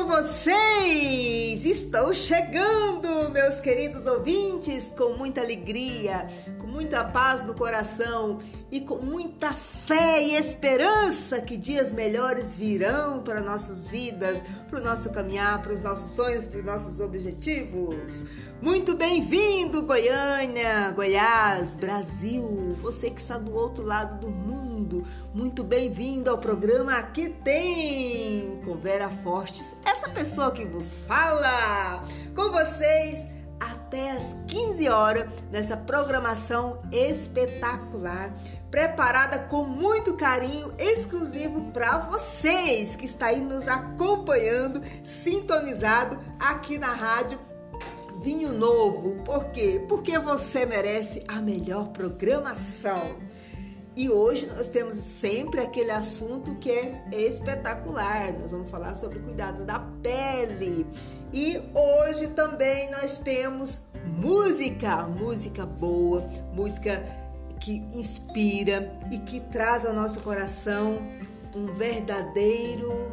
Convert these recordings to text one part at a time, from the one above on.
com vocês! Estou chegando, meus queridos ouvintes, com muita alegria, com muita paz no coração e com muita fé e esperança que dias melhores virão para nossas vidas, para o nosso caminhar, para os nossos sonhos, para os nossos objetivos. Muito bem-vindo, Goiânia, Goiás, Brasil, você que está do outro lado do mundo. Muito bem-vindo ao programa Aqui Tem com Vera Fortes, essa pessoa que vos fala. Com vocês até às 15 horas nessa programação espetacular, preparada com muito carinho, exclusivo para vocês que está aí nos acompanhando, sintonizado aqui na rádio Vinho Novo. Por quê? Porque você merece a melhor programação. E hoje nós temos sempre aquele assunto que é espetacular. Nós vamos falar sobre cuidados da pele. E hoje também nós temos música, música boa, música que inspira e que traz ao nosso coração um verdadeiro,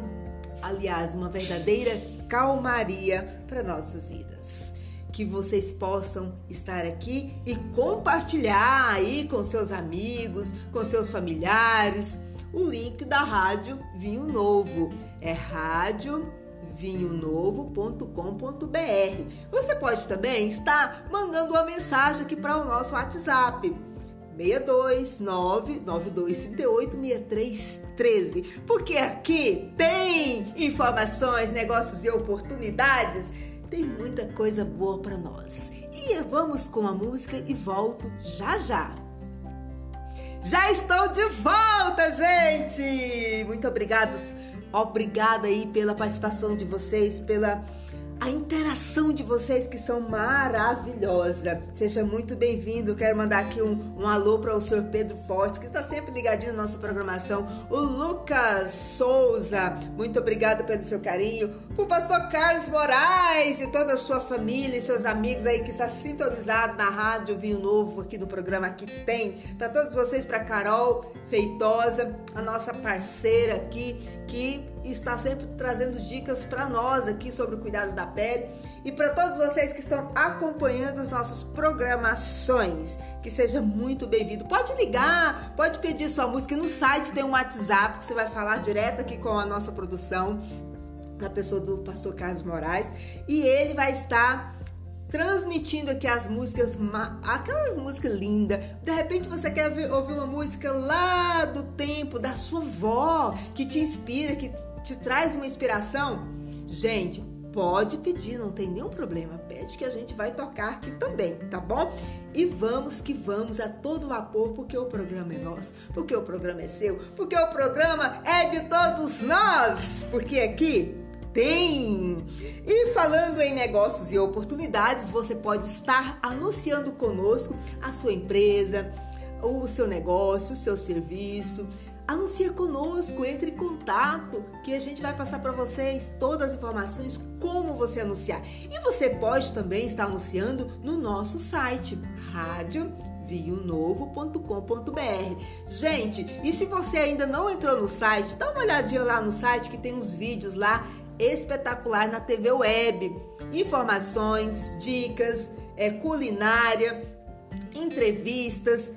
aliás, uma verdadeira calmaria para nossas vidas que vocês possam estar aqui e compartilhar aí com seus amigos, com seus familiares, o link da Rádio Vinho Novo. É rádio vinhonovo.com.br. Você pode também estar mandando uma mensagem aqui para o nosso WhatsApp. 62992386313. Porque aqui tem informações, negócios e oportunidades tem muita coisa boa para nós. E vamos com a música e volto já já. Já estou de volta, gente! Muito obrigada, obrigada aí pela participação de vocês, pela a interação de vocês que são maravilhosa. Seja muito bem-vindo. Quero mandar aqui um, um alô para o senhor Pedro Fortes, que está sempre ligadinho na nossa programação. O Lucas Souza, muito obrigada pelo seu carinho. O pastor Carlos Moraes e toda a sua família e seus amigos aí que está sintonizado na Rádio Vinho Novo aqui no programa que tem. Para todos vocês, para Carol Feitosa, a nossa parceira aqui, que está sempre trazendo dicas para nós aqui sobre cuidados da pele e para todos vocês que estão acompanhando as nossas programações. Que seja muito bem-vindo. Pode ligar, pode pedir sua música no site, tem um WhatsApp que você vai falar direto aqui com a nossa produção, na pessoa do pastor Carlos Moraes, e ele vai estar transmitindo aqui as músicas, aquelas músicas lindas. De repente você quer ouvir uma música lá do tempo da sua avó que te inspira, que te traz uma inspiração. Gente, pode pedir, não tem nenhum problema. Pede que a gente vai tocar aqui também, tá bom? E vamos que vamos a todo vapor, porque o programa é nosso, porque o programa é seu, porque o programa é de todos nós, porque aqui tem. E falando em negócios e oportunidades, você pode estar anunciando conosco a sua empresa, o seu negócio, o seu serviço. Anuncia conosco, entre em contato, que a gente vai passar para vocês todas as informações como você anunciar. E você pode também estar anunciando no nosso site, rádio vinhonovo.com.br. Gente, e se você ainda não entrou no site, dá uma olhadinha lá no site que tem uns vídeos lá espetacular na TV Web. Informações, dicas, é, culinária, entrevistas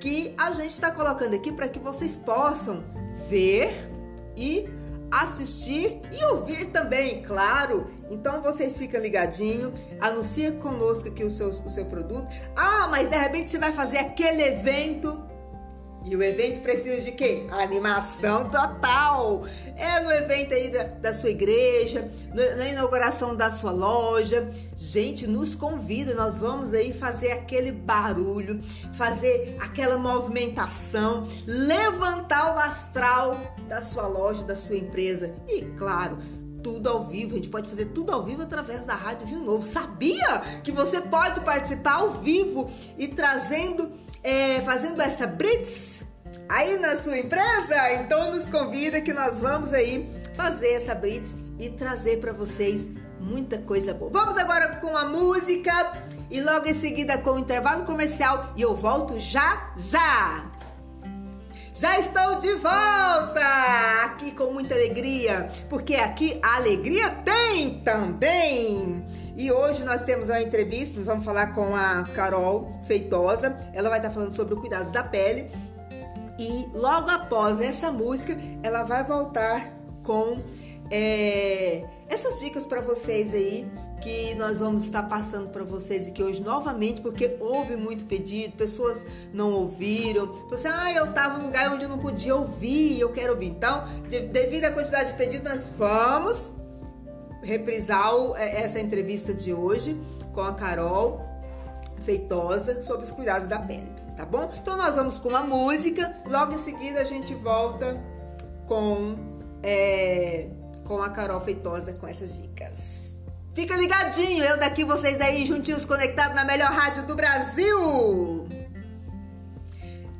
que a gente está colocando aqui para que vocês possam ver e assistir e ouvir também, claro. Então vocês ficam ligadinho, anuncia conosco aqui o seu, o seu produto. Ah, mas de repente você vai fazer aquele evento e o evento precisa de quê? Animação total! É no evento aí da, da sua igreja, no, na inauguração da sua loja. Gente, nos convida, nós vamos aí fazer aquele barulho, fazer aquela movimentação, levantar o astral da sua loja, da sua empresa. E claro, tudo ao vivo. A gente pode fazer tudo ao vivo através da Rádio Rio Novo. Sabia que você pode participar ao vivo e trazendo, é, fazendo essa blitz aí na sua empresa? Então nos convida que nós vamos aí fazer essa blitz e trazer para vocês muita coisa boa. Vamos agora com a música e logo em seguida com o intervalo comercial e eu volto já já. Já estou de volta aqui com muita alegria, porque aqui a alegria tem também. E hoje nós temos uma entrevista, nós vamos falar com a Carol Feitosa. Ela vai estar falando sobre o cuidados da pele. E logo após essa música, ela vai voltar com é, essas dicas para vocês aí que nós vamos estar passando para vocês aqui hoje novamente, porque houve muito pedido, pessoas não ouviram, você, ah, eu estava num lugar onde eu não podia ouvir, eu quero ouvir. Então, de, devido à quantidade de pedidos, nós vamos reprisar é, essa entrevista de hoje com a Carol Feitosa sobre os cuidados da pele, tá bom? Então nós vamos com uma música, logo em seguida a gente volta com é, com a Carol Feitosa com essas dicas. Fica ligadinho, eu daqui, vocês daí, juntinhos conectados na melhor rádio do Brasil.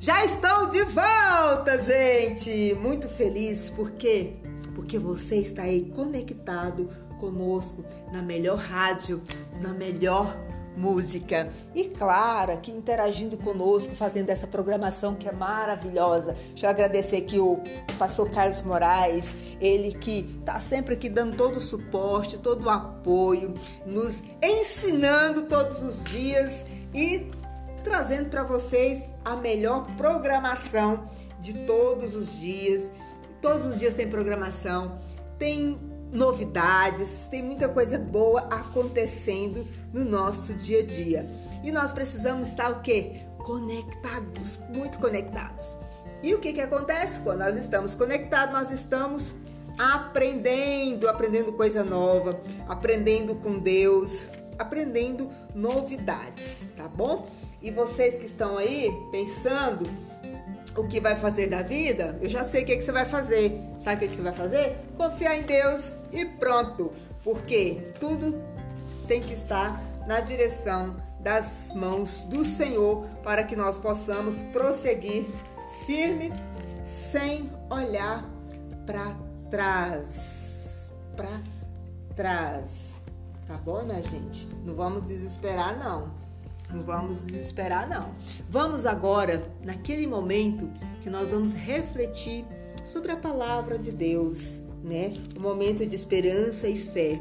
Já estou de volta, gente! Muito feliz, por quê? Porque você está aí conectado conosco na melhor rádio, na melhor música. E claro, aqui interagindo conosco, fazendo essa programação que é maravilhosa. Deixa eu agradecer aqui o pastor Carlos Moraes, ele que tá sempre aqui dando todo o suporte, todo o apoio, nos ensinando todos os dias e trazendo para vocês a melhor programação de todos os dias. Todos os dias tem programação, tem novidades, tem muita coisa boa acontecendo no nosso dia a dia. E nós precisamos estar o quê? Conectados, muito conectados. E o que que acontece? Quando nós estamos conectados, nós estamos aprendendo, aprendendo coisa nova, aprendendo com Deus, aprendendo novidades, tá bom? E vocês que estão aí pensando o que vai fazer da vida, eu já sei o que, que você vai fazer. Sabe o que, que você vai fazer? Confiar em Deus e pronto. Porque tudo tem que estar na direção das mãos do Senhor para que nós possamos prosseguir firme sem olhar para trás. Para trás. Tá bom, minha gente? Não vamos desesperar, não. Não vamos desesperar, não. Vamos agora, naquele momento que nós vamos refletir sobre a palavra de Deus, né? Um momento de esperança e fé,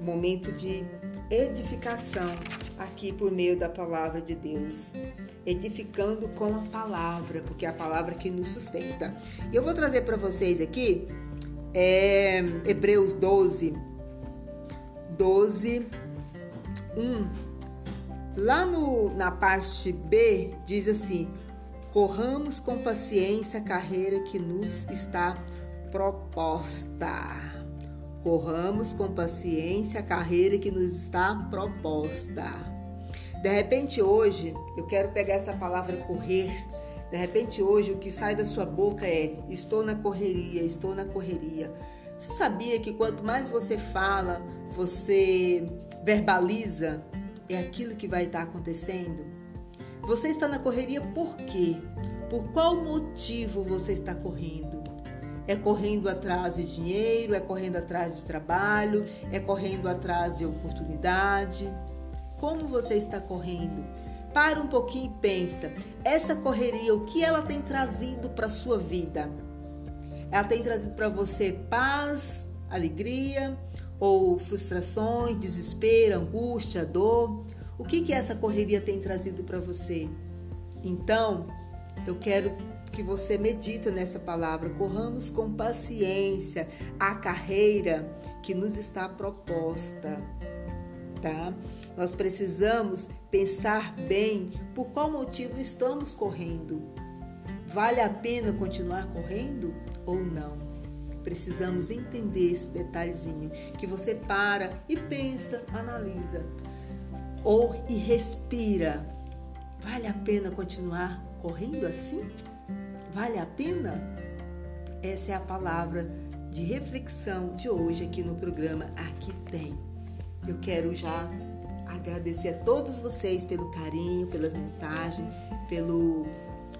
um momento de edificação aqui por meio da palavra de Deus. Edificando com a palavra, porque é a palavra que nos sustenta. E eu vou trazer para vocês aqui é, Hebreus 12, 12, 1 Lá no, na parte B diz assim: corramos com paciência a carreira que nos está proposta. Corramos com paciência a carreira que nos está proposta. De repente hoje, eu quero pegar essa palavra correr. De repente hoje o que sai da sua boca é estou na correria, estou na correria. Você sabia que quanto mais você fala, você verbaliza, é aquilo que vai estar acontecendo? Você está na correria por quê? Por qual motivo você está correndo? É correndo atrás de dinheiro, é correndo atrás de trabalho, é correndo atrás de oportunidade? Como você está correndo? Para um pouquinho e pensa, essa correria, o que ela tem trazido para a sua vida? Ela tem trazido para você paz, alegria, ou frustrações, desespero, angústia, dor? O que que essa correria tem trazido para você? Então, eu quero que você medita nessa palavra. Corramos com paciência a carreira que nos está proposta. Tá? Nós precisamos pensar bem por qual motivo estamos correndo. Vale a pena continuar correndo ou não? Precisamos entender esse detalhezinho que você para e pensa, analisa ou e respira. Vale a pena continuar correndo assim? Vale a pena? Essa é a palavra de reflexão de hoje aqui no programa Aqui Tem. Eu quero já agradecer a todos vocês pelo carinho, pelas mensagens, pelo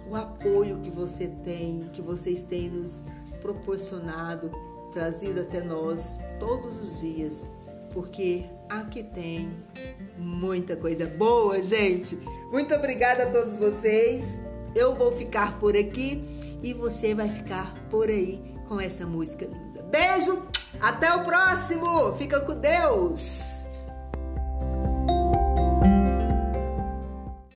o apoio que você tem, que vocês têm nos proporcionado, trazido até nós todos os dias, porque aqui tem muita coisa boa, gente. Muito obrigada a todos vocês. Eu vou ficar por aqui e você vai ficar por aí com essa música linda. Beijo, até o próximo. Fica com Deus.